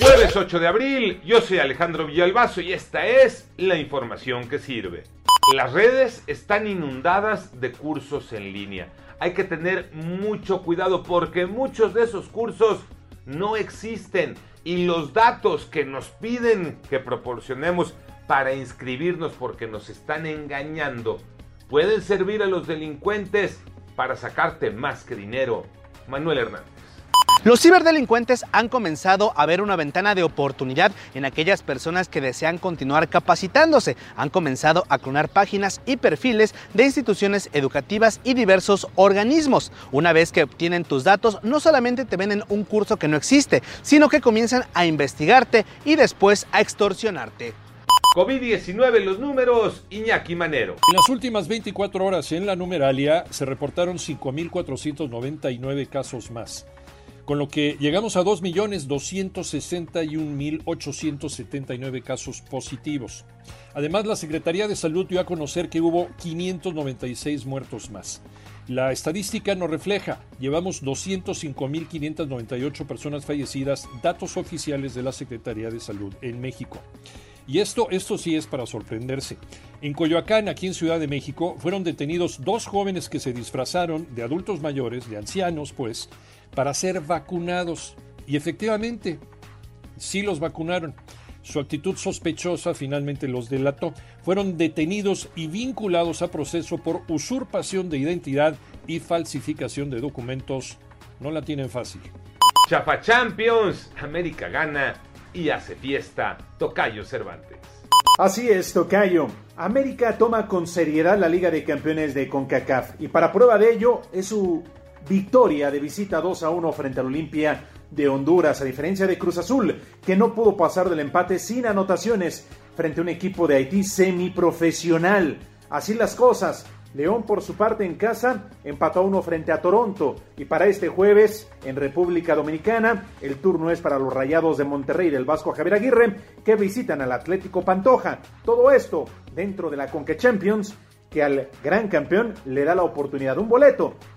Jueves 8 de abril, yo soy Alejandro Villalbazo y esta es la información que sirve. Las redes están inundadas de cursos en línea. Hay que tener mucho cuidado porque muchos de esos cursos no existen y los datos que nos piden que proporcionemos para inscribirnos porque nos están engañando pueden servir a los delincuentes para sacarte más que dinero. Manuel Hernández. Los ciberdelincuentes han comenzado a ver una ventana de oportunidad en aquellas personas que desean continuar capacitándose. Han comenzado a clonar páginas y perfiles de instituciones educativas y diversos organismos. Una vez que obtienen tus datos, no solamente te venden un curso que no existe, sino que comienzan a investigarte y después a extorsionarte. COVID-19, los números, Iñaki Manero. En las últimas 24 horas en la numeralia se reportaron 5.499 casos más, con lo que llegamos a 2.261.879 casos positivos. Además, la Secretaría de Salud dio a conocer que hubo 596 muertos más. La estadística nos refleja, llevamos 205.598 personas fallecidas, datos oficiales de la Secretaría de Salud en México. Y esto, esto sí es para sorprenderse. En Coyoacán, aquí en Ciudad de México, fueron detenidos dos jóvenes que se disfrazaron de adultos mayores, de ancianos, pues, para ser vacunados. Y efectivamente, sí los vacunaron. Su actitud sospechosa finalmente los delató. Fueron detenidos y vinculados a proceso por usurpación de identidad y falsificación de documentos. No la tienen fácil. Chafa Champions, América gana y hace fiesta Tocayo Cervantes. Así es, Tocayo. América toma con seriedad la Liga de Campeones de CONCACAF y para prueba de ello es su victoria de visita 2 a 1 frente al Olimpia de Honduras, a diferencia de Cruz Azul, que no pudo pasar del empate sin anotaciones frente a un equipo de Haití semiprofesional. Así las cosas, León por su parte en casa empató a uno frente a Toronto y para este jueves en República Dominicana el turno es para los Rayados de Monterrey del Vasco Javier Aguirre que visitan al Atlético Pantoja. Todo esto dentro de la Conque Champions que al gran campeón le da la oportunidad de un boleto